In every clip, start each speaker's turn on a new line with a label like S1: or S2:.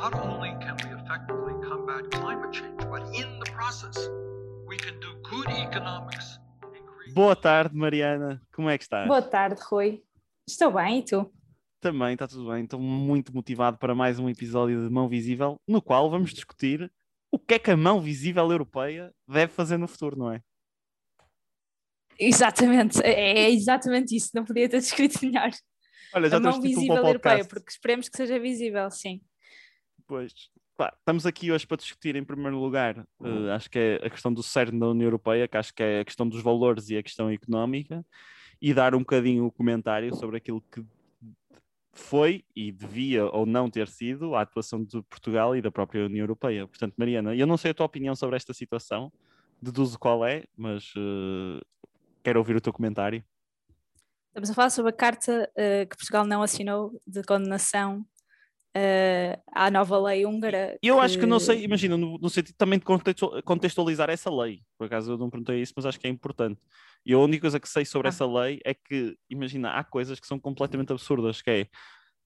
S1: not only can we effectively combat climate change, but in the process, we can do good economics.
S2: Boa tarde, Mariana. Como é que estás?
S3: Boa tarde, Rui. Estou bem, e tu?
S2: Também está tudo bem. Estou muito motivado para mais um episódio de Mão Visível, no qual vamos discutir o que é que a mão visível europeia deve fazer no futuro, não é?
S3: Exatamente, é é exatamente isso, não podia ter descrito melhor.
S2: Olha, já
S3: a mão
S2: título
S3: visível europeia, porque esperemos que seja visível, sim.
S2: Pois. Pá, estamos aqui hoje para discutir, em primeiro lugar, eh, acho que é a questão do cerne da União Europeia, que acho que é a questão dos valores e a questão económica, e dar um bocadinho o comentário sobre aquilo que foi e devia ou não ter sido a atuação de Portugal e da própria União Europeia. Portanto, Mariana, eu não sei a tua opinião sobre esta situação, deduzo qual é, mas eh, quero ouvir o teu comentário.
S3: Estamos a falar sobre a carta eh, que Portugal não assinou de condenação eh, à nova lei húngara.
S2: Eu acho que não sei, imagina, no, no sentido também de contextu- contextualizar essa lei. Por acaso eu não perguntei isso, mas acho que é importante. E a única coisa que sei sobre
S3: Ah.
S2: essa lei é que, imagina, há coisas que são completamente absurdas, que é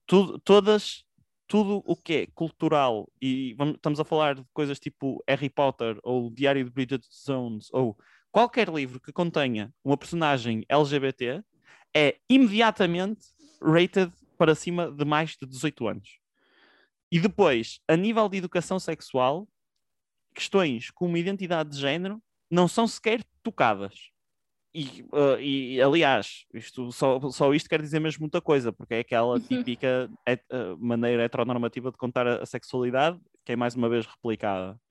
S2: tudo, todas, tudo o que é cultural, e vamos- estamos a falar de coisas tipo Harry Potter, ou o Diário de Bridget Jones, ou qualquer livro que contenha uma personagem LGBT, é imediatamente rated para cima de mais de 18 anos. E depois, a nível de educação sexual, questões como identidade de género não são sequer tocadas. E, uh, e, aliás, isto, só, só isto quer dizer mesmo muita coisa, porque é aquela típica het- uh, maneira heteronormativa de contar a, a sexualidade, que é mais uma vez replicada.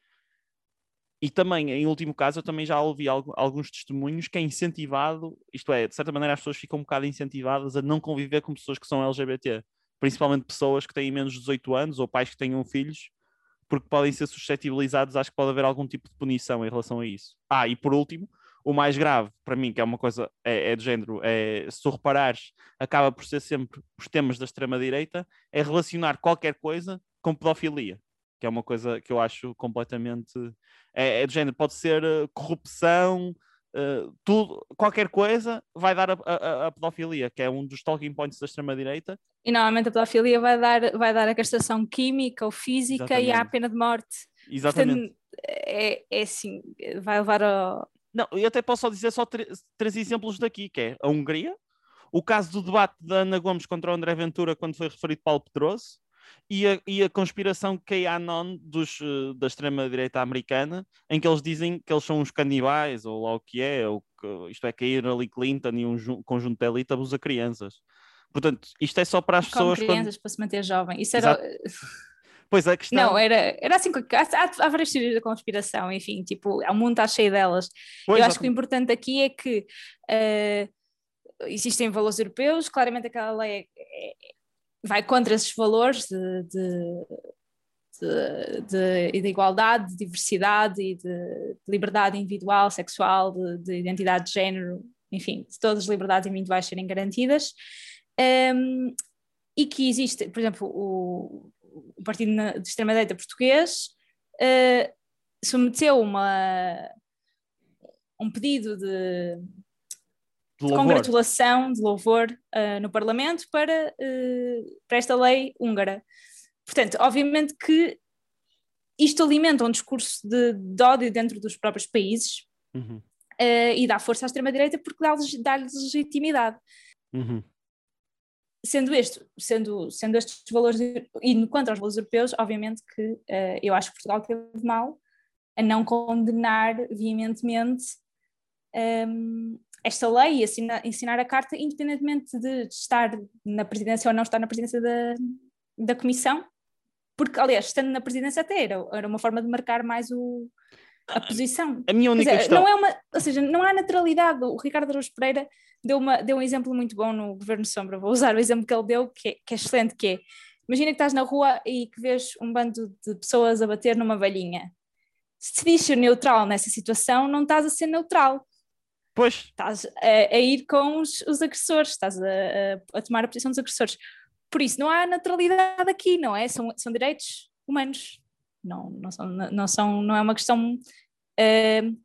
S2: E também, em último caso, eu também já ouvi algu- alguns testemunhos que é incentivado, isto é, de certa maneira as pessoas ficam um bocado incentivadas a não conviver com pessoas que são LGBT, principalmente pessoas que têm menos de 18 anos ou pais que tenham filhos, porque podem ser suscetibilizados, acho que pode haver algum tipo de punição em relação a isso. Ah, e por último, o mais grave, para mim, que é uma coisa, é, é de género, é, se tu reparares, acaba por ser sempre os temas da extrema-direita, é relacionar qualquer coisa com pedofilia, que é uma coisa que eu acho completamente. É, é de género, pode ser eh, corrupção, eh, tudo, qualquer coisa vai dar a, a- a pedofilia, que é um dos talking points da extrema-direita.
S3: E normalmente a pedofilia vai dar, vai dar a castração química ou física e há a
S2: Exatamente.
S3: pena de morte.
S2: Exatamente.
S3: Portanto, é, é assim, vai levar ao.
S2: Não, eu até posso só dizer só três, três exemplos daqui, que é a Hungria, o caso do debate da Ana Gomes contra o André Ventura quando foi referido Paulo Pedroso, e a, e a conspiração QAnon dos, eh, da extrema-direita americana, em que eles dizem que eles são uns canibais, ou lá o que é, ou que, isto é que a Hillary Clinton e um ju- conjunto de elite abusa crianças. Portanto, isto é só para as pessoas... quando-
S3: crianças para se manter jovem. Isso era.
S2: Pois a questão...
S3: Não, era, era assim. Há, há, várias teorias da conspiração, enfim, tipo, o mundo está cheio delas.
S2: Pois,
S3: Eu acho que o importante aqui é que eh, existem valores europeus, claramente aquela lei é- é- vai contra esses valores de, de, de, de- de igualdade, de diversidade e de, de liberdade individual, sexual, de, de identidade de género, enfim, de todas as liberdades individuais serem garantidas. Ehm, e que existe, por exemplo, o, o Partido de Extrema-Direita português eh, submeteu uma, um pedido de,
S2: de
S3: congratulação, de louvor eh, no Parlamento para, eh, para esta lei húngara. Portanto, obviamente que isto alimenta um discurso de, de ódio dentro dos próprios países
S2: Uhum,
S3: eh, e dá força à extrema-direita porque dá-lhes dá-lhes legitimidade.
S2: uhum.
S3: Sendo, este, sendo, sendo estes valores, e quanto aos valores europeus, obviamente que eu acho que Portugal teve mal a não condenar veementemente ehm, esta lei e assinar, ensinar a carta, independentemente de estar na presidência ou não estar na presidência da, da Comissão, porque, aliás, estando na presidência até era, era uma forma de marcar mais o, a posição.
S2: A minha única
S3: dizer,
S2: questão...
S3: não é uma, ou seja, não há naturalidade. O Ricardo Araújo Pereira deu, uma, deu um exemplo muito bom no Governo Sombra. Vou usar o exemplo que ele deu, que é, que é excelente, que é, imagina que estás na rua e que vês um bando de pessoas a bater numa velhinha. Se te diz ser neutral nessa situação, não estás a ser neutral.
S2: Pois,
S3: Estás a, a ir com os, os agressores, estás a, a- tomar a posição dos agressores. Por isso, não há naturalidade aqui, não é? São, são direitos humanos. Não, não, são, não, são, não é uma questão eh, não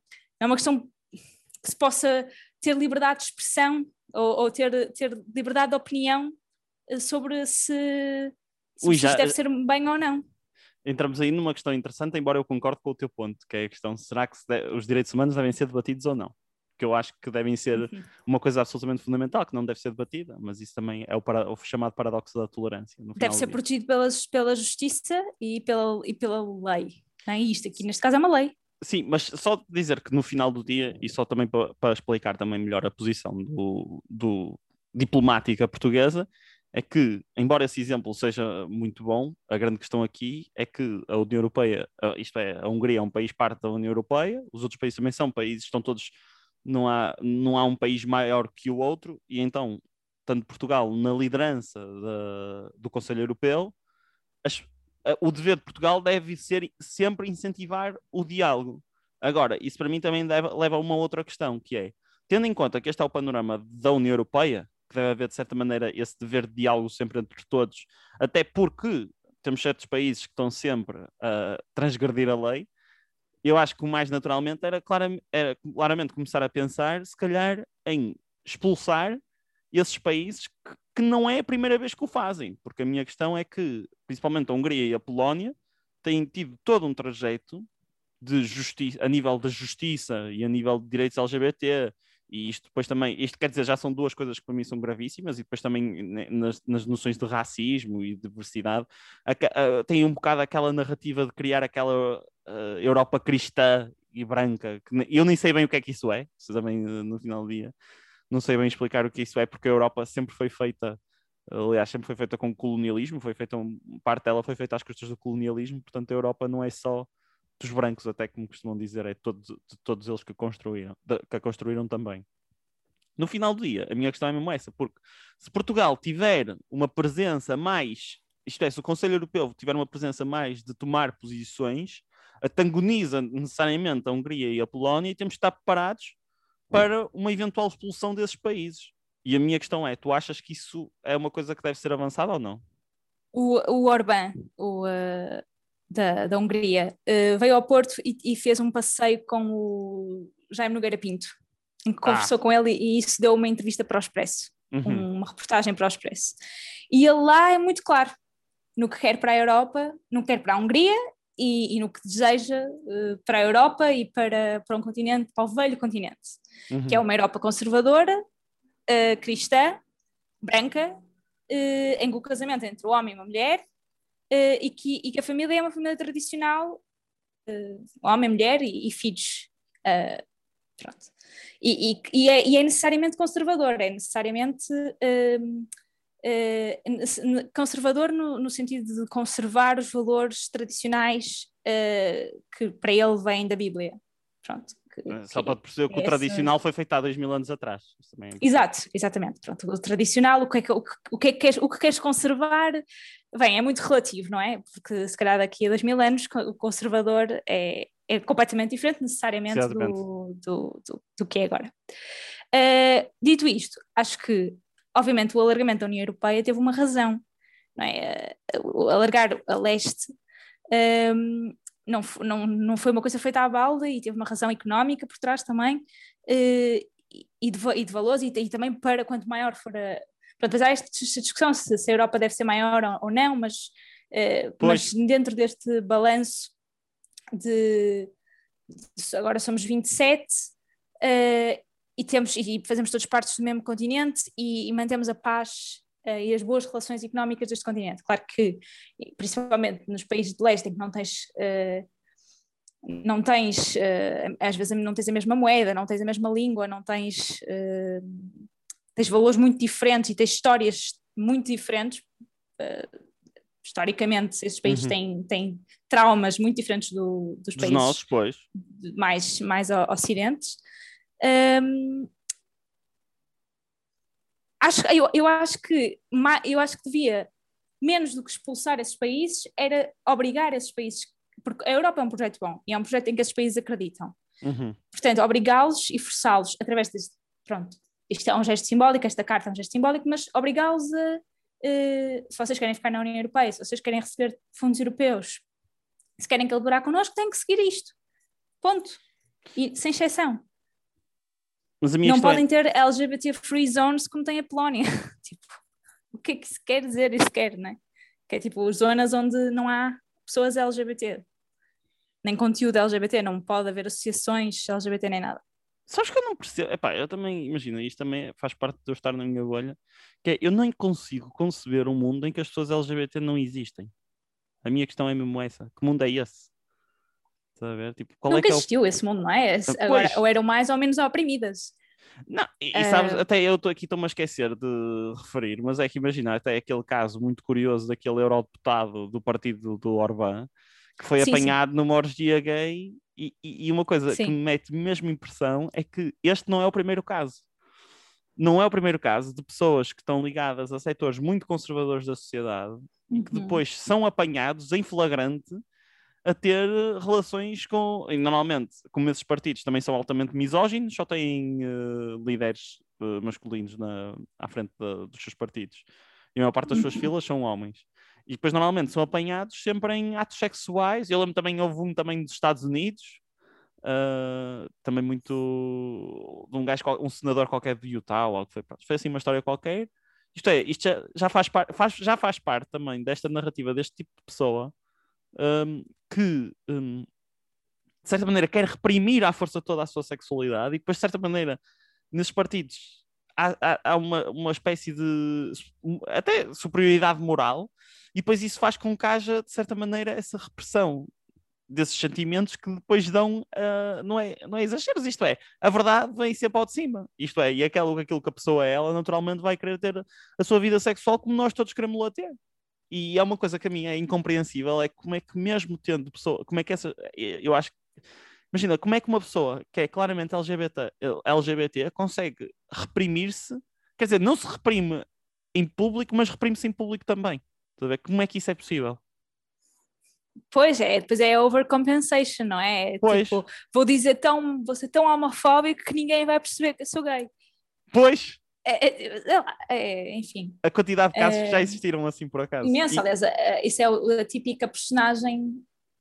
S3: é uma questão que se possa ter liberdade de expressão ou, ou ter, ter liberdade de opinião eh, sobre se, se
S2: Ui,
S3: isto
S2: já-
S3: deve ser bem ou não.
S2: entramos aí numa questão interessante, embora eu concorde com o teu ponto, que é a questão: será que os direitos humanos devem ser debatidos ou não? Que eu acho que devem ser uma coisa absolutamente fundamental, que não deve ser debatida, mas isso também é o, para, o chamado paradoxo da tolerância.
S3: Deve ser protegido pela, pela justiça e pela, e pela lei. Não é isto aqui, neste caso, é uma lei.
S2: Sim, mas só dizer que no final do dia, e só também para, para explicar também melhor a posição do, do diplomática portuguesa, é que, embora esse exemplo seja muito bom, a grande questão aqui é que a União Europeia, isto é, a Hungria é um país parte da União Europeia, os outros países também são países, estão todos, não há, não há um país maior que o outro, e então, tanto Portugal na liderança do Conselho Europeu, as, o dever de Portugal deve ser sempre incentivar o diálogo. Agora, isso para mim também deve, leva a uma outra questão, que é, tendo em conta que este é o panorama da União Europeia, que deve haver, de certa maneira, esse dever de diálogo sempre entre todos, até porque temos certos países que estão sempre a transgredir a lei. Eu acho que o mais naturalmente era, claramente, era claramente começar a pensar, se calhar, em expulsar esses países que, que, não é a primeira vez que o fazem, porque a minha questão é que, principalmente a Hungria e a Polónia, têm tido todo um trajeto de justiça, a nível da justiça e a nível de direitos LGBT e isto depois também, isto quer dizer, já são duas coisas que para mim são gravíssimas, e depois também nas, nas noções de racismo e diversidade, a, a, tem um bocado aquela narrativa de criar aquela uh, Europa cristã e branca, que eu nem sei bem o que é que isso é, também no final do dia, não sei bem explicar o que isso é, porque a Europa sempre foi feita, aliás, sempre foi feita com colonialismo, foi feita, parte dela foi feita às custas do colonialismo, portanto a Europa não é só dos brancos, até como costumam dizer, é todo, de todos eles que construíram, de, que a construíram também. No final do dia, a minha questão é mesmo essa, porque se Portugal tiver uma presença mais, isto é, se o Conselho Europeu tiver uma presença mais de tomar posições, antagoniza necessariamente a Hungria e a Polónia e temos de estar preparados para uma eventual expulsão desses países. E a minha questão é: tu achas que isso é uma coisa que deve ser avançada ou não?
S3: O, o Orbán, o, uh, da, da Hungria, uh, veio ao Porto e, e, fez um passeio com o Jaime Nogueira Pinto, em que ah. conversou com ele e, e isso deu uma entrevista para o Expresso, uhum. uma reportagem para o Expresso. E ele lá é muito claro no que quer para a Europa, no que quer para a Hungria e, e no que deseja uh, para a Europa e para, para um continente, para o velho continente, uhum. que é uma Europa conservadora, uh, cristã, branca, uh, em que o casamento entre o homem e uma mulher e, que, e que a família é uma família tradicional, homem, mulher e, e filhos. Pronto. E, é, e, é, necessariamente conservador, é necessariamente conservador no, no, sentido de conservar os valores tradicionais que para ele vêm da Bíblia. Pronto.
S2: Que, Só para perceber que o tradicional foi feito há dois mil anos atrás.
S3: É Exato, exatamente. Pronto, o tradicional, o que, é que, o, que, o, que é que queres, o que queres conservar, bem, é muito relativo, não é? Porque se calhar daqui a dois mil anos o conservador é, é completamente diferente necessariamente do, do, do, do, que é agora. Uh, dito isto, acho que, obviamente, o alargamento da União Europeia teve uma razão, não é? Uh, alargar a leste um, não, não, não foi uma coisa feita à balda e teve uma razão económica por trás também, uh, e, de, e de valores, e, e, também para quanto maior for a. Pronto, há esta discussão se, se, a Europa deve ser maior ou, ou não, mas, uh, mas dentro deste balanço de, de, agora somos 27 uh, eh, e temos e fazemos todos partes do mesmo continente e, e mantemos a paz uh, e as boas relações económicas deste continente. Claro que, principalmente nos países de leste, em que não tens. Uh, não tens, uh, às vezes não tens a mesma moeda, não tens a mesma língua, não tens, tens valores muito diferentes e tens histórias muito diferentes. historicamente, esses países uhum. têm, têm traumas muito diferentes do, dos, dos países
S2: nossos, pois.
S3: mais, mais ocidentes. Um, acho, eu, eu, acho que, eu acho que devia, menos do que expulsar esses países, era obrigar esses países, porque a Europa é um projeto bom e é um projeto em que esses países acreditam.
S2: Uhum.
S3: Portanto, obrigá-los e forçá-los através deste, pronto, isto é um gesto simbólico, esta carta é um gesto simbólico, mas obrigá-los a, uh, se vocês querem ficar na União Europeia, se vocês querem receber fundos europeus, se querem colaborar connosco, têm que seguir isto. Ponto. E sem exceção não podem é... ter LGBT free zones como tem a Polónia. tipo, o que é que se quer dizer isso quer, né? Que é tipo zonas onde não há pessoas LGBT, nem conteúdo LGBT, não pode haver associações LGBT nem nada.
S2: Sabes que eu não percebo? Epá, eu também, imagina, isto também faz parte de eu estar na minha bolha, que é, eu nem consigo conceber um mundo em que as pessoas LGBT não existem. A minha questão é mesmo essa. Que mundo é esse? A ver? Tipo, qual
S3: Nunca
S2: é que é o...
S3: existiu esse mundo, não é?
S2: Pois.
S3: Agora, ou eram mais ou menos oprimidas.
S2: Não, e, e sabes,
S3: Eh,
S2: até eu estou aqui, estou-me a esquecer de referir, mas é que imagina, até aquele caso muito curioso daquele eurodeputado do partido do Orbán, que foi
S3: Sim, sim.
S2: apanhado numa orgia gay, e, e- e uma coisa que
S3: Sim.
S2: me mete mesmo impressão é que este não é o primeiro caso. Não é o primeiro caso de pessoas que estão ligadas a setores muito conservadores da sociedade e que
S3: Uhum.
S2: depois são apanhados em flagrante a ter eh, relações com. E normalmente, como esses partidos também são altamente misóginos, só têm eh, líderes eh, masculinos na, à frente da- dos seus partidos. E a maior parte das suas
S3: Uhum.
S2: filas são homens. E depois, normalmente, são apanhados sempre em atos sexuais. Eu lembro também, houve um também dos Estados Unidos, eh, também muito. de um gajo, um senador qualquer de Utah, ou algo que foi. Foi assim uma história qualquer. Isto é, isto já, já faz, par, faz, já faz parte também desta narrativa, deste tipo de pessoa hum, que, hum, de certa maneira, quer reprimir à força toda a sua sexualidade e depois, de certa maneira, nesses partidos há, há- há uma, uma espécie de um, até superioridade moral e depois isso faz com que haja, de certa maneira, essa repressão desses sentimentos que depois dão, ah, não, é, não é exageros, isto é, a verdade vem sempre ao de cima, isto é, e aquilo, aquilo que a pessoa é, ela naturalmente vai querer ter a sua vida sexual como nós todos queremos lá ter. E é uma coisa que a mim é incompreensível, é como é que mesmo tendo pessoa, como é que essa, eu acho imagina, como é que uma pessoa que é claramente LGBT, LGBT consegue reprimir-se, quer dizer, não se reprime em público, mas reprime-se em público também. Como é que isso é possível?
S3: Pois é, depois é overcompensation, não é?
S2: Pois.
S3: Tipo, vou dizer tão, vou ser tão homofóbico que ninguém vai perceber que eu sou gay.
S2: Pois,
S3: É, é, lá, é, enfim,
S2: a quantidade de casos que já
S3: É,
S2: existiram assim por acaso.
S3: imenso.
S2: E-
S3: Aliás, isso é a típica personagem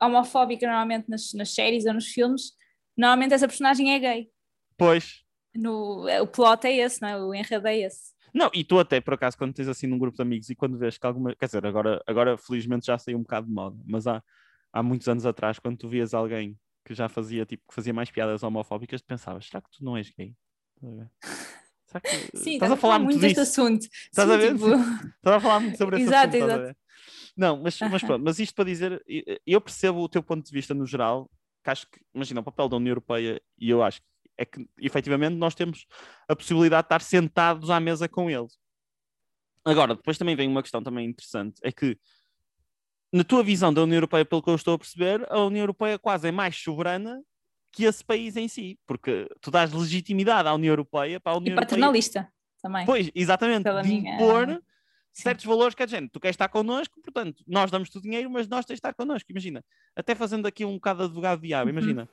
S3: homofóbica, normalmente nas, nas séries ou nos filmes. Normalmente essa personagem é gay.
S2: Pois.
S3: No, o plot é esse, não é? O enredo é esse.
S2: Não, e tu até, por acaso, quando tens assim num grupo de amigos e quando vês que alguma. Quer dizer, agora, agora felizmente já saiu um bocado de moda, mas há, há muitos anos atrás, quando tu vias alguém que já fazia, tipo, que fazia mais piadas homofóbicas, tu pensavas, será que tu não és gay? Será que...
S3: Sim,
S2: estás a falar muito
S3: deste assunto.
S2: Estás
S3: Sim,
S2: a ver?
S3: tipo,
S2: Estás a falar muito sobre esse
S3: Exato,
S2: assunto,
S3: exato.
S2: Não, mas, mas pronto, mas isto para dizer, eu percebo o teu ponto de vista no geral, que acho que, imagina, o papel da União Europeia, e eu acho que é que efetivamente nós temos a possibilidade de estar sentados à mesa com eles. Agora, depois também vem uma questão também interessante, é que na tua visão da União Europeia, pelo que eu estou a perceber, a União Europeia quase é mais soberana que esse país em si, porque tu dás legitimidade à União Europeia para a
S3: e
S2: União Europeia
S3: paternalista também.
S2: Pois, exatamente,
S3: Pela
S2: de
S3: minha-
S2: impor
S3: Sim.
S2: certos valores que a gente, tu queres estar connosco, portanto, nós damos-te o dinheiro, mas nós tens de estar connosco. Imagina, até fazendo aqui um bocado de advogado diabo,
S3: Uhum.
S2: imagina,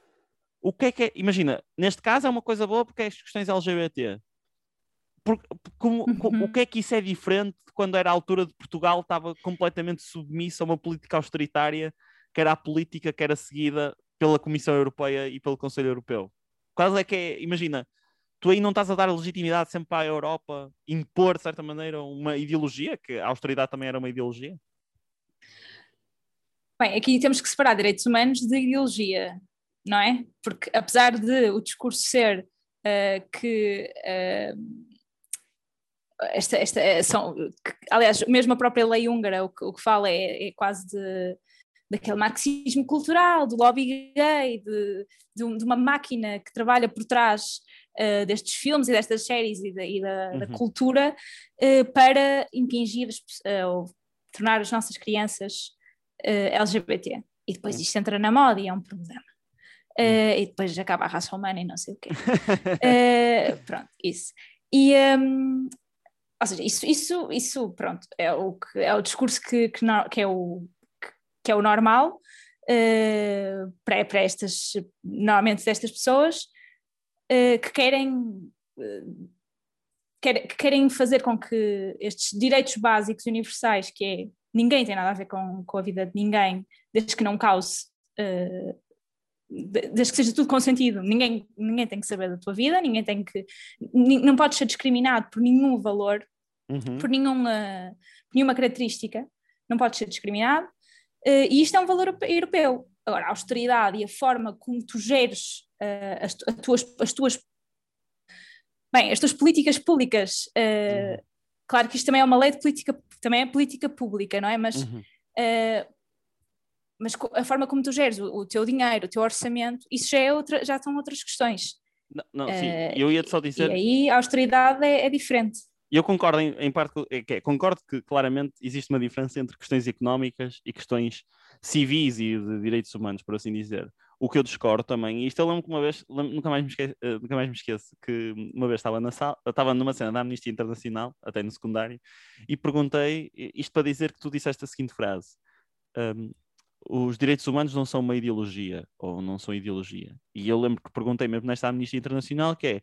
S2: o que é que é, imagina, neste caso é uma coisa boa porque é as questões LGBT. Por- como- co-
S3: Uhum.
S2: O que é que isso é diferente de quando era a altura de Portugal estava completamente submisso a uma política austeritária, que era a política que era seguida pela Comissão Europeia e pelo Conselho Europeu? Quase é que é, imagina, tu aí não estás a dar legitimidade sempre a Europa impor, de certa maneira, uma ideologia, que a austeridade também era uma ideologia.
S3: Bem, aqui temos que separar direitos humanos de ideologia, não é? Porque apesar de o discurso ser ah, que ah, esta, esta eh, são, que, aliás, mesmo a própria lei húngara o que, o que fala é, é quase de daquele marxismo cultural, do lobby gay, de, de, um- de uma máquina que trabalha por trás ah, destes filmes e destas séries e da, e da- da
S2: Uhum.
S3: cultura ah, para impingir ah, ou tornar as nossas crianças LGBT. E depois isto entra na moda e é um problema. Eh, e depois acaba a raça humana e não sei o quê. Pronto, isso. E, hum, ou seja, isso, isso, isso pronto, é o, que, é o discurso que, que, no- que é, o, que é o normal eh, para, para estas, normalmente destas pessoas eh, que querem quer- que querem fazer com que estes direitos básicos universais, que é ninguém tem nada a ver com, com a vida de ninguém, desde que não cause, de- desde que seja tudo consentido, ninguém, ninguém tem que saber da tua vida, ninguém tem que, não podes ser discriminado por nenhum valor,
S2: Uhum.
S3: por nenhuma, por nenhuma característica, não podes ser discriminado. Uh, e isto é um valor europeu. Agora, a austeridade e a forma como tu geres uh, as, as, tuas, as tuas bem, as tuas políticas públicas, uh, claro que isto também é uma lei de política, também é política pública, não é? Mas,
S2: Uhum.
S3: uh, mas a forma como tu geres o, o, teu dinheiro, o teu orçamento, isso já, é outra, já são outras questões.
S2: Não, não sim, eu ia só dizer.
S3: E aí a austeridade é, é diferente.
S2: Eu concordo em, em parte, que, concordo que claramente existe uma diferença entre questões económicas e questões civis e de direitos humanos, por assim dizer. O que eu discordo também, e isto eu lembro que uma vez, nunca, mais me esqueço, uh, nunca mais me esqueço, que uma vez estava na sala, estava numa cena da Amnistia Internacional, até no secundário, e perguntei, isto para dizer que tu disseste a seguinte frase, um, os direitos humanos não são uma ideologia, ou não são ideologia. E eu lembro que perguntei mesmo nesta Amnistia Internacional, que é,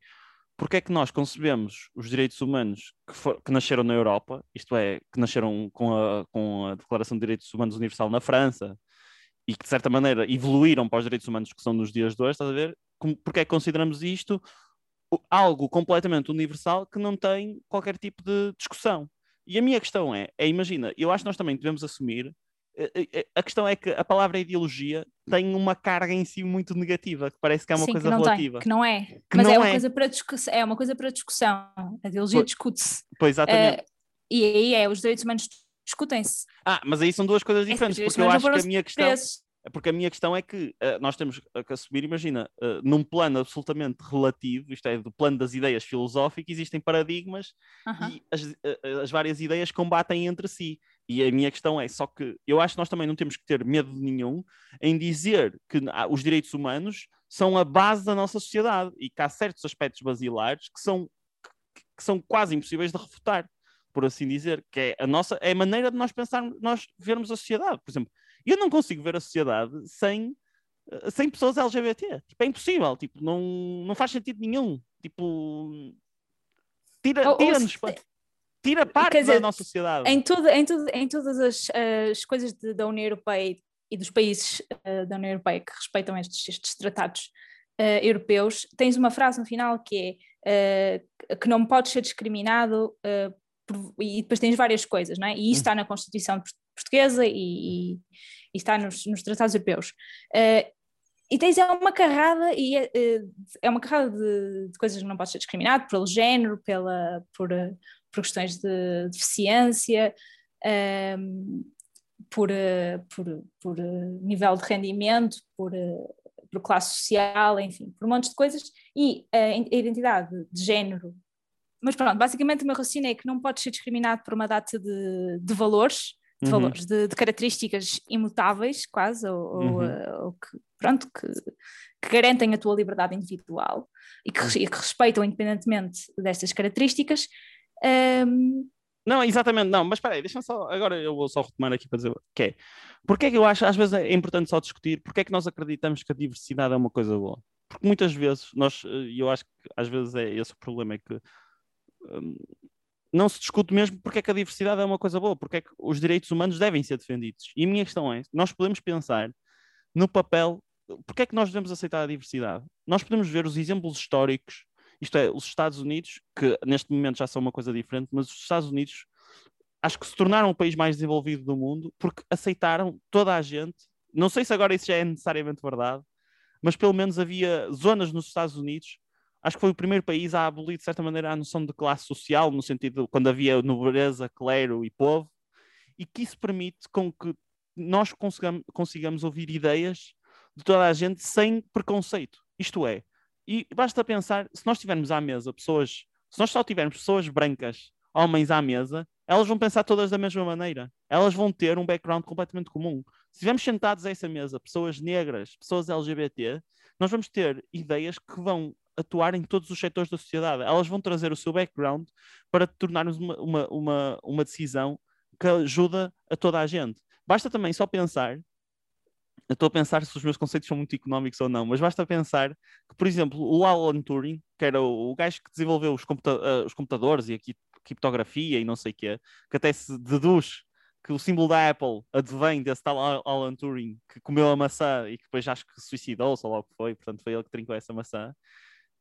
S2: porque é que nós concebemos os direitos humanos que, for, que, nasceram na Europa, isto é, que nasceram com a, com a Declaração de Direitos Humanos Universal na França, e que de certa maneira evoluíram para os direitos humanos que são nos dias de hoje, estás a ver? Porque é que consideramos isto algo completamente universal que não tem qualquer tipo de discussão? E a minha questão é, é imagina, eu acho que nós também devemos assumir a questão é que a palavra ideologia tem uma carga em si muito negativa, que parece que é uma
S3: Sim,
S2: coisa
S3: que não
S2: relativa.
S3: Tem, que não é.
S2: Que
S3: Mas
S2: não
S3: é, uma
S2: é.
S3: Coisa para discussão, é uma coisa para discussão. A ideologia discute-se.
S2: Pois, exatamente.
S3: Uh, e aí é, os direitos humanos discutem-se.
S2: Ah, mas aí são duas coisas diferentes,
S3: é,
S2: porque eu acho que a minha questão... Porque a minha questão é que uh, nós temos que assumir, imagina, uh, num plano absolutamente relativo, isto é, do plano das ideias filosóficas, existem paradigmas
S3: -huh.
S2: e as, uh, as, várias ideias combatem entre si. E a minha questão é só que eu acho que nós também não temos que ter medo nenhum em dizer que os direitos humanos são a base da nossa sociedade e que há certos aspectos basilares que são, que são quase impossíveis de refutar, por assim dizer, que é a nossa é a maneira de nós pensarmos, nós vermos a sociedade. Por exemplo, eu não consigo ver a sociedade sem, sem pessoas LGBT. Tipo, é impossível, tipo, não, não faz sentido nenhum. Tipo, tira, tira-nos. Tira parte
S3: dizer,
S2: da nossa sociedade.
S3: Em, tudo, em, tudo, em todas as, as coisas de, da União Europeia e dos países uh, da União Europeia que respeitam estes, estes tratados uh, europeus, tens uma frase no final que é uh, que não pode ser discriminado por, e depois tens várias coisas, não é? E isso está na Constituição portuguesa e, e, e está nos, nos, tratados europeus. e tens é uma carrada e é, é uma carrada de, de, coisas que não pode ser discriminado pelo género, pela por por questões de deficiência, um, por, por, por, nível de rendimento, por, por, classe social, enfim, por um monte de coisas, e a identidade de género. Mas pronto, basicamente o meu raciocínio é que não pode ser discriminado por uma data de, de valores, de
S2: Uhum.
S3: valores, de, de, características imutáveis, quase, ou,
S2: Uhum.
S3: ou, ou que, pronto, que, que, garantem a tua liberdade individual e que, e que respeitam independentemente destas características. Um,
S2: Não, exatamente, não, mas espera aí, deixa só, agora eu vou só retomar aqui para dizer que é, porque é que eu acho, às vezes é importante só discutir, porque é que nós acreditamos que a diversidade é uma coisa boa? Porque muitas vezes, nós, e eu acho que às vezes é esse o problema, é que hum, não se discute mesmo porque é que a diversidade é uma coisa boa, porque é que os direitos humanos devem ser defendidos. E a minha questão é, nós podemos pensar no papel, porque é que nós devemos aceitar a diversidade? Nós podemos ver os exemplos históricos isto é, os Estados Unidos, que neste momento já são uma coisa diferente, mas os Estados Unidos acho que se tornaram o país mais desenvolvido do mundo porque aceitaram toda a gente. Não sei se agora isso já é necessariamente verdade, mas pelo menos havia zonas nos Estados Unidos. Acho que foi o primeiro país a abolir, de certa maneira, a noção de classe social, no sentido de quando havia nobreza, clero e povo, e que isso permite com que nós consigamos, consigamos ouvir ideias de toda a gente sem preconceito. Isto é, e basta pensar, se nós tivermos à mesa pessoas, se nós só tivermos pessoas brancas, homens à mesa, elas vão pensar todas da mesma maneira. Elas vão ter um background completamente comum. Se estivermos sentados a essa mesa, pessoas negras, pessoas LGBT, nós vamos ter ideias que vão atuar em todos os setores da sociedade. Elas vão trazer o seu background para tornarmos uma, uma, uma, uma decisão que ajuda a toda a gente. Basta também só pensar eu estou a pensar se os meus conceitos são muito económicos ou não, mas basta pensar que, por exemplo, o Alan Turing, que era o, o gajo que desenvolveu os, computa uh, os computadores e a criptografia e não sei o quê, que até se deduz que o símbolo da Apple advém desse tal Alan Turing que comeu a maçã e que depois acho que suicidou-se ou logo foi, portanto foi ele que trincou essa maçã.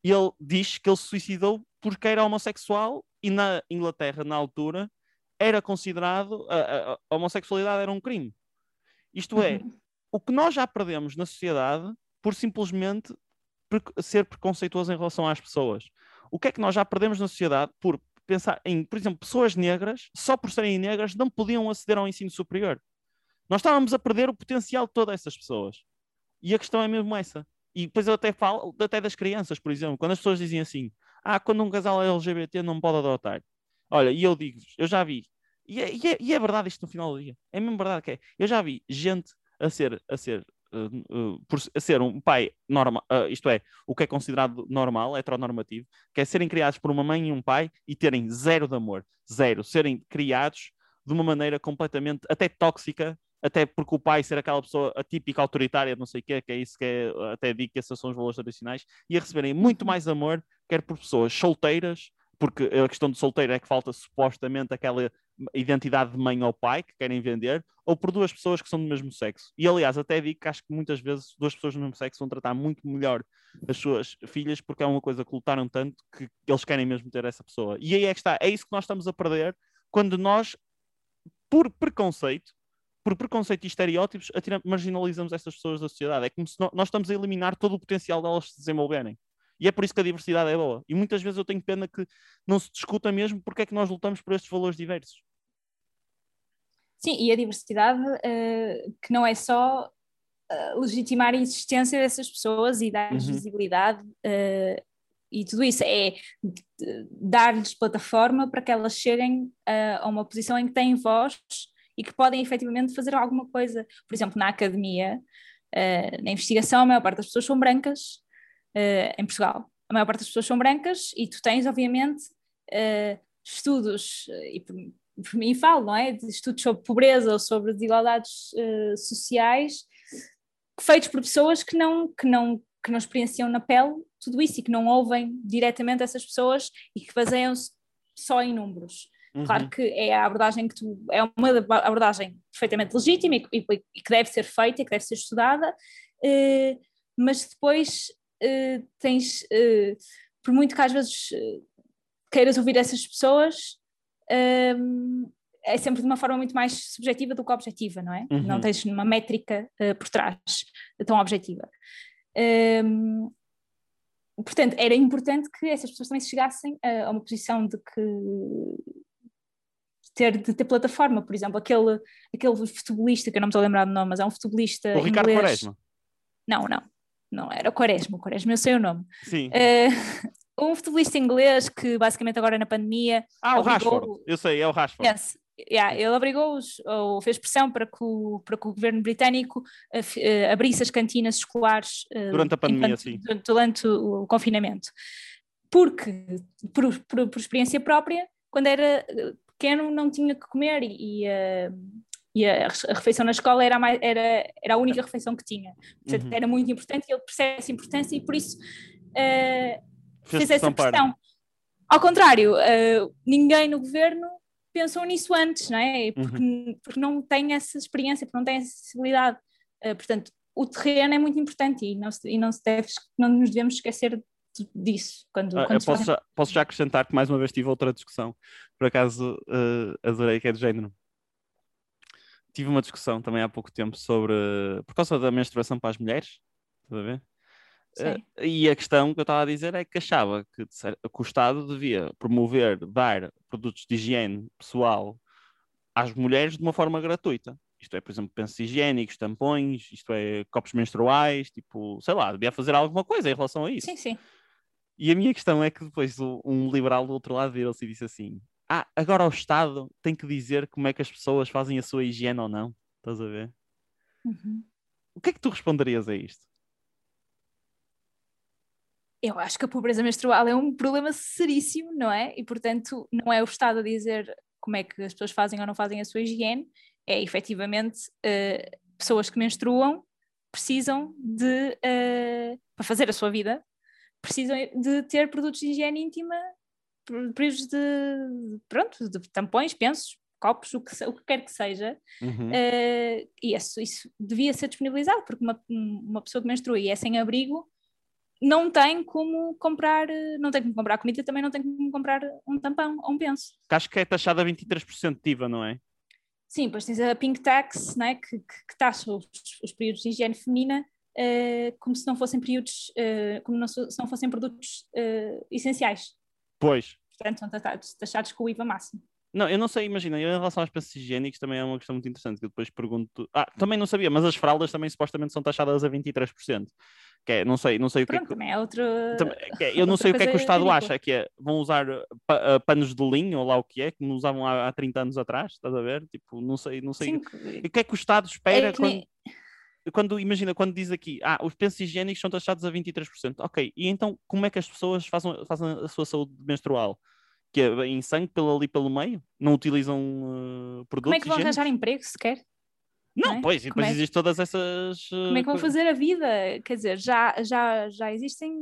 S2: E ele diz que ele se suicidou porque era homossexual e na Inglaterra, na altura, era considerado a, a, a homossexualidade era um crime. Isto é,
S3: Uhum.
S2: O que nós já perdemos na sociedade por simplesmente ser preconceituoso em relação às pessoas. O que é que nós já perdemos na sociedade por pensar em, por exemplo, pessoas negras, só por serem negras, não podiam aceder ao ensino superior. Nós estávamos a perder o potencial de todas essas pessoas. E a questão é mesmo essa. E depois eu até falo até das crianças, por exemplo, quando as pessoas dizem assim: ah, quando um casal é LGBT não pode adotar. Olha, e eu digo eu já vi, e é, e é- e é verdade isto no final do dia, é mesmo verdade que é. Eu já vi gente a ser, a ser, uh, uh, por a ser um pai normal, isto é, o que é considerado normal, heteronormativo, que é serem criados por uma mãe e um pai e terem zero de amor, zero, serem criados de uma maneira completamente até tóxica, até porque o pai ser aquela pessoa atípica, autoritária, não sei o quê, que é isso que é, até digo que esses são os valores tradicionais, e a receberem muito mais amor, quer por pessoas solteiras, porque a questão de solteiro é que falta supostamente aquela identidade de mãe ou pai que querem vender, ou por duas pessoas que são do mesmo sexo. E aliás, até digo que acho que muitas vezes duas pessoas do mesmo sexo vão tratar muito melhor as suas filhas porque é uma coisa que lutaram tanto que eles querem mesmo ter essa pessoa. E aí é que está, é isso que nós estamos a perder quando nós, por preconceito, por preconceito e estereótipos, marginalizamos essas pessoas da sociedade. É como se nós estamos a eliminar todo o potencial delas se desenvolverem. E é por isso que a diversidade é boa. E muitas vezes eu tenho pena que não se discuta mesmo porque é que nós lutamos por estes valores diversos.
S3: Sim, e a diversidade eh, que não é só eh, legitimar a existência dessas pessoas e dar-lhes
S2: Uhum.
S3: visibilidade eh, e tudo isso, é dar-lhes plataforma para que elas cheguem a uma posição em que têm voz e que podem efetivamente fazer alguma coisa. Por exemplo, na academia, na investigação, a maior parte das pessoas são brancas em Portugal. A maior parte das pessoas são brancas e tu tens, obviamente, estudos, e por, mim falo, não é? De estudos sobre pobreza ou sobre desigualdades eh, sociais feitos por pessoas que não, que, não, que não experienciam na pele tudo isso e que não ouvem diretamente essas pessoas e que baseiam-se só em números. Claro
S2: Uhum.
S3: que é a abordagem que tu é uma abordagem perfeitamente legítima e, e- e que deve ser feita e que deve ser estudada, eh, mas depois eh, tens, por muito que às vezes queiras ouvir essas pessoas, ehm, é sempre de uma forma muito mais subjetiva do que objetiva, não é?
S2: Uhum.
S3: Não tens uma métrica eh, por trás tão objetiva. Ehm, portanto, era importante que essas pessoas também chegassem a, a uma posição de que ter, de ter plataforma, por exemplo, aquele, aquele futebolista, que eu não me estou a lembrar do nome, mas é um futebolista
S2: O Ricardo
S3: inglês.
S2: Quaresma.
S3: Não, não, não era o Quaresma, o Quaresma eu sei o nome.
S2: Sim.
S3: Eh, um futebolista inglês que basicamente agora na pandemia
S2: ah, o Rashford. Eu sei, é o Rashford.
S3: Yes. Yeah, ele obrigou-os, ou fez pressão para que o, para que o governo britânico eh, eh, abrisse as cantinas escolares eh,
S2: Durante a pandemia,
S3: enquanto-
S2: sim.
S3: durante, durante o, o confinamento. Porque, por, por, por experiência própria, quando era pequeno não tinha que comer e, e, e a, a refeição na escola era a, mais- era, era a única refeição que tinha. Portanto,
S2: Uhum.
S3: era muito importante e ele percebe essa importância e por isso eh,
S2: Fez
S3: fez essa
S2: pressão para.
S3: Ao contrário, eh, ninguém no governo pensou nisso antes, não é? Porque, porque não tem essa experiência, porque não tem essa acessibilidade. Eh, portanto, o terreno é muito importante e não, se, e não, se deve, não nos devemos esquecer disso. Quando,
S2: Ah,
S3: quando
S2: posso já, posso já acrescentar que mais uma vez tive outra discussão, por acaso eh, adorei, que é de género. Tive uma discussão também há pouco tempo sobre, por causa da menstruação para as mulheres, estás a ver? Eh, e a questão que eu estava a dizer é que achava que, que o Estado devia promover, dar produtos de higiene pessoal às mulheres de uma forma gratuita. Isto é, por exemplo, pensos higiênicos, tampões, isto é, copos menstruais, tipo, sei lá, devia fazer alguma coisa em relação a isso.
S3: Sim, sim.
S2: E a minha questão é que depois um liberal do outro lado virou-se e disse assim: Ah, agora o Estado tem que dizer como é que as pessoas fazem a sua higiene ou não. Estás a ver?
S3: Uhum.
S2: O que é que tu responderias a isto?
S3: Eu acho que a pobreza menstrual é um problema seríssimo, não é? E, portanto, não é o Estado a dizer como é que as pessoas fazem ou não fazem a sua higiene, é efetivamente eh, pessoas que menstruam precisam de, eh, para fazer a sua vida, precisam de ter produtos de higiene íntima, pr- períodos de, pronto, de tampões, pensos, copos, o que, o que quer que seja,
S2: Uhum.
S3: eh, e isso, isso devia ser disponibilizado, porque uma, uma pessoa que menstrua e é sem abrigo não tem como comprar, eh, não tem como comprar comida, também não tem como comprar um tampão ou um penso.
S2: Que acho que é taxada a 23% de IVA, não é?
S3: Sim, depois tens a Pink Tax, né, que, que, que taxa os, os períodos de higiene feminina uh, como se não fossem períodos, uh, como não, se não fossem produtos uh, essenciais.
S2: Pois.
S3: Portanto, são taxados, taxados com o IVA máximo.
S2: Não, eu não sei, imagina, em relação aos peças higiênicos também é uma questão muito interessante, que eu depois pergunto... Ah, também não sabia, mas as fraldas também supostamente são taxadas a 23%. Que é, não sei, não sei o
S3: Pronto,
S2: que é que...
S3: também é outro...
S2: que é, eu não sei o que é que o Estado acha, que é, vão usar pa, uh, panos de linho, ou lá o que é, que usavam há, há 30 anos atrás, estás a ver? Tipo, não sei, não sei...
S3: Sim,
S2: o que é que o Estado espera
S3: é,
S2: quando... Quando, imagina, quando diz aqui, ah, os pensos higiênicos são taxados a 23%, ok, e então como é que as pessoas fazem, fazem a sua saúde menstrual? que é em sangue pelo ali pelo meio? Não utilizam uh, produtos?
S3: Como é que vão
S2: higiênicos?
S3: arranjar emprego sequer?
S2: Não,
S3: não é?
S2: pois, e depois
S3: é-
S2: existem todas essas. uh,
S3: Como é que vão
S2: co-
S3: fazer a vida? Quer dizer, já, já, já existem,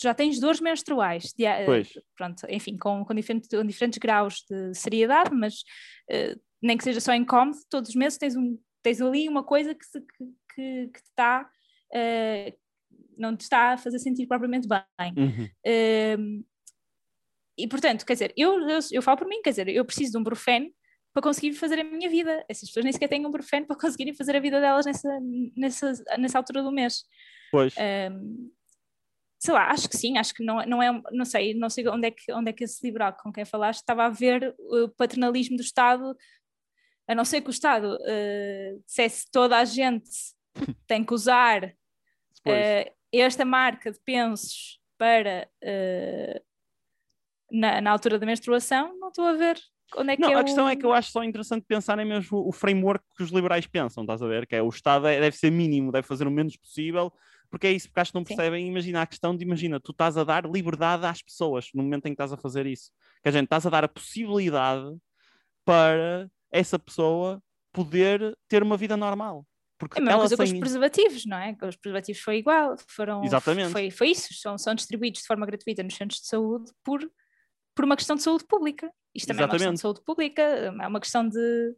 S3: já tens dores menstruais, dia-
S2: Pois.
S3: pronto, enfim, com, com, diferentes, com diferentes graus de seriedade, mas eh, nem que seja só incómodo, todos os meses tens, um, tens ali uma coisa que, se- que, que, que te está, eh, não te está a fazer sentir propriamente bem.
S2: Uhum.
S3: Ehm, e portanto, quer dizer, eu, eu, eu falo por mim, quer dizer, eu preciso de um brufeno para conseguir fazer a minha vida. Essas pessoas nem sequer têm um brufeno para conseguirem fazer a vida delas nessa, nessa, nessa altura do mês.
S2: Pois,
S3: Ehm, sei lá, acho que sim, acho que não, não é, não sei, não sei onde é que, onde é que esse liberal com quem falaste estava a ver o paternalismo do Estado, a não ser que o Estado eh, dissesse toda a gente tem que usar eh, esta marca de pensos para eh, na, na altura da menstruação, não estou a ver onde é que
S2: Não,
S3: é
S2: a
S3: o-
S2: questão é que eu acho só interessante pensar em mesmo o framework que os liberais pensam, estás a ver? Que é o Estado é- deve ser mínimo, deve fazer o menos possível, porque é isso, porque acho que não
S3: Sim.
S2: percebem. Imagina a questão de, imagina, tu estás a dar liberdade às pessoas no momento em que estás a fazer isso. Que a gente estás a dar a possibilidade para essa pessoa poder ter uma vida normal. Porque
S3: É a mesma coisa com os
S2: sem...
S3: preservativos, não é? Com Os preservativos foi igual, foram,
S2: Exatamente.
S3: Foi, foi isso, são, são distribuídos de forma gratuita nos centros de saúde por, por uma questão de saúde pública. Isto também é uma questão
S2: Exatamente.
S3: de saúde pública, é uma questão de.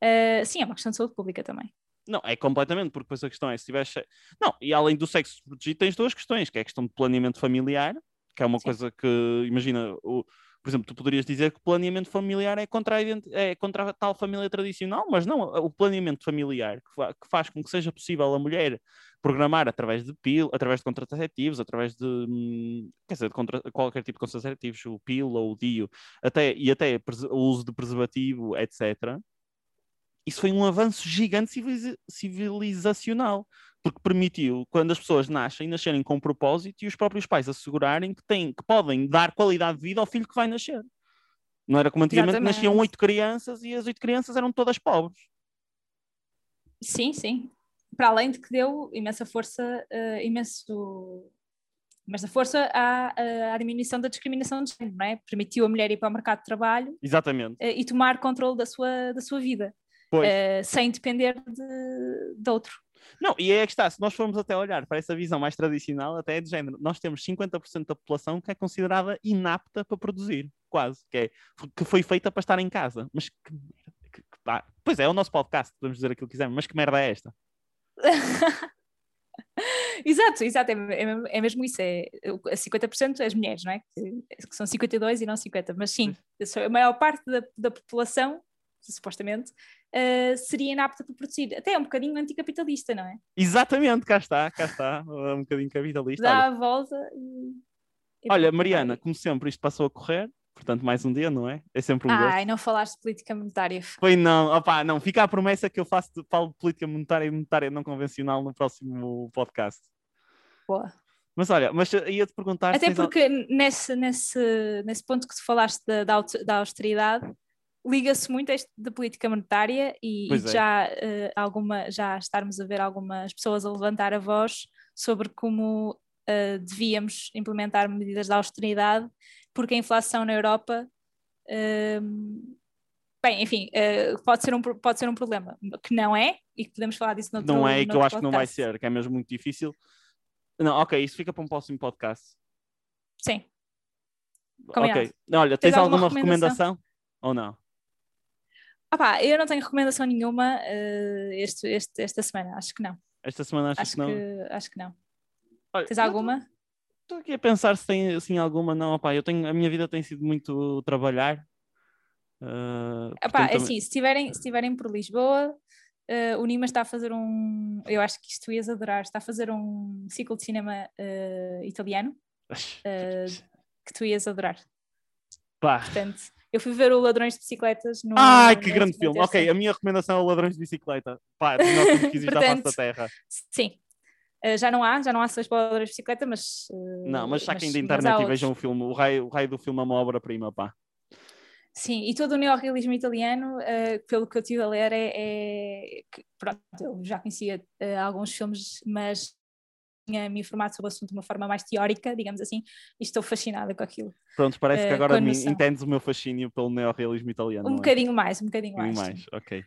S3: eh, sim, é uma questão de saúde pública também.
S2: Não, é completamente, porque depois a questão é se tiveres. Não, e além do sexo protegido, tens duas questões, que é a questão de planeamento familiar, que é uma
S3: Sim.
S2: coisa que, imagina, o, por exemplo, tu poderias dizer que o planeamento familiar é contra é contra a tal família tradicional, mas não, o planeamento familiar que, fa- que faz com que seja possível a mulher programar através de pil, através de contraceptivos, através de, hum, quer dizer, de contra- qualquer tipo de contraceptivos, o pílula, o DIU, até, e até o uso de preservativo, etc isso foi um avanço gigante civiliza- civilizacional, porque permitiu, quando as pessoas nascem, nascerem com um propósito e os próprios pais assegurarem que, têm, que podem dar qualidade de vida ao filho que vai nascer. Não era como antigamente
S3: Exatamente.
S2: nasciam oito crianças e as oito crianças eram todas pobres.
S3: Sim, sim. Para além de que deu imensa força, eh, imenso, imensa força à, eh, à diminuição da discriminação de género, não é? Permitiu a mulher ir para o mercado de trabalho
S2: Exatamente.
S3: eh, e tomar controle da sua, da sua vida, eh, sem depender de, de outro.
S2: Não, e é que está, se nós formos até olhar para essa visão mais tradicional, até é de género, nós temos 50% da população que é considerada inapta para produzir, quase, que, é, que foi feita para estar em casa. Mas que merda, que- que pá. Pois é, é o nosso podcast, podemos dizer aquilo que quisermos, mas que merda é esta?
S3: exato, exato, é, é mesmo- é mesmo isso, é, é 50% as mulheres, não é? Que, que são 52 e não 50, mas sim, é a maior parte da, da população, supostamente, eh, seria inapta para produzir. Até é um bocadinho anticapitalista, não é?
S2: Exatamente, cá está, cá está, um bocadinho capitalista.
S3: Dá
S2: Olha,
S3: a volta e...
S2: olha, Mariana, como sempre, isto passou a correr, portanto, mais um dia, não é? É sempre um gosto.
S3: Ai, não falaste de política monetária.
S2: Foi não, opá, não, fica a promessa que eu faço de, falo de política monetária e monetária não convencional no próximo podcast.
S3: Boa.
S2: Mas olha, mas ia-te perguntar
S3: Até
S2: tens al-
S3: porque nesse, nesse, nesse ponto que tu falaste da, da austeridade, liga-se muito a este da política monetária e, e
S2: é.
S3: já, eh, alguma, já estarmos a ver algumas pessoas a levantar a voz sobre como eh, devíamos implementar medidas de austeridade, porque a inflação na Europa, eh, bem, enfim, eh, pode, ser um, pode ser um problema, que não é, e que podemos falar disso noutro
S2: não é e que eu acho que não vai ser, que é mesmo muito difícil. Não, ok, isso fica para um próximo podcast.
S3: Sim. Combinado.
S2: Ok. Olha, tens,
S3: Tens alguma
S2: alguma recomendação? Ou não?
S3: Pá, eu não tenho recomendação nenhuma eh, este, este- esta semana, acho que não.
S2: Esta semana
S3: Acho
S2: que não?
S3: que, acho que não.
S2: Olha,
S3: Tens alguma?
S2: Estou aqui a pensar se tem assim alguma. Não, opá, eu tenho, a minha vida tem sido muito trabalhar. Uh, portanto,
S3: é assim, se estiverem se estiverem por Lisboa, eh, o Nima está a fazer um. Eu acho que isto ias adorar. Está a fazer um ciclo de cinema eh, italiano que tu ias adorar.
S2: Pá.
S3: Portanto, eu fui ver o Ladrões de Bicicletas no.
S2: Ai, que
S3: na
S2: grande filme. Ok,
S3: terça.
S2: a minha recomendação é o Ladrões de Bicicleta. Pá, dos nossos que existe à face da Terra.
S3: Sim. Eh, já não há, já não há sessões para Ladrões de Bicicleta, mas. eh,
S2: Não, mas saquem da
S3: mas
S2: internet e vejam o filme. O raio, o raio do filme é uma obra-prima, pá.
S3: Sim, e todo o neorrealismo italiano, eh, pelo que eu tive a ler, é, é pronto, eu já conhecia alguns filmes, mas tinha me informado sobre o assunto de uma forma mais teórica, digamos assim, e estou fascinada com aquilo.
S2: Pronto, parece que
S3: Eh,
S2: agora me entendes o meu fascínio pelo neorrealismo italiano.
S3: Um
S2: é?
S3: bocadinho mais, um bocadinho
S2: Um bocadinho
S3: mais.
S2: mais,
S3: sim.
S2: ok.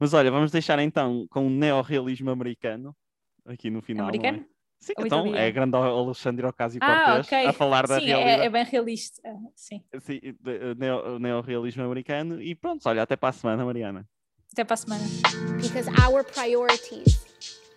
S2: Mas olha, vamos deixar então com o neorrealismo americano aqui no final. não é?
S3: Americano?
S2: Sim,
S3: Ou
S2: então é
S3: italiano?
S2: grande Alexandre
S3: Ah,
S2: Ocasio-Cortez
S3: ok.
S2: a falar da
S3: Sim, é,
S2: realidade.
S3: é bem realista. ah, Sim.
S2: Sim, neo- neorrealismo americano. E pronto, olha, até para a semana, Mariana.
S3: Até para a semana.
S4: because our priorities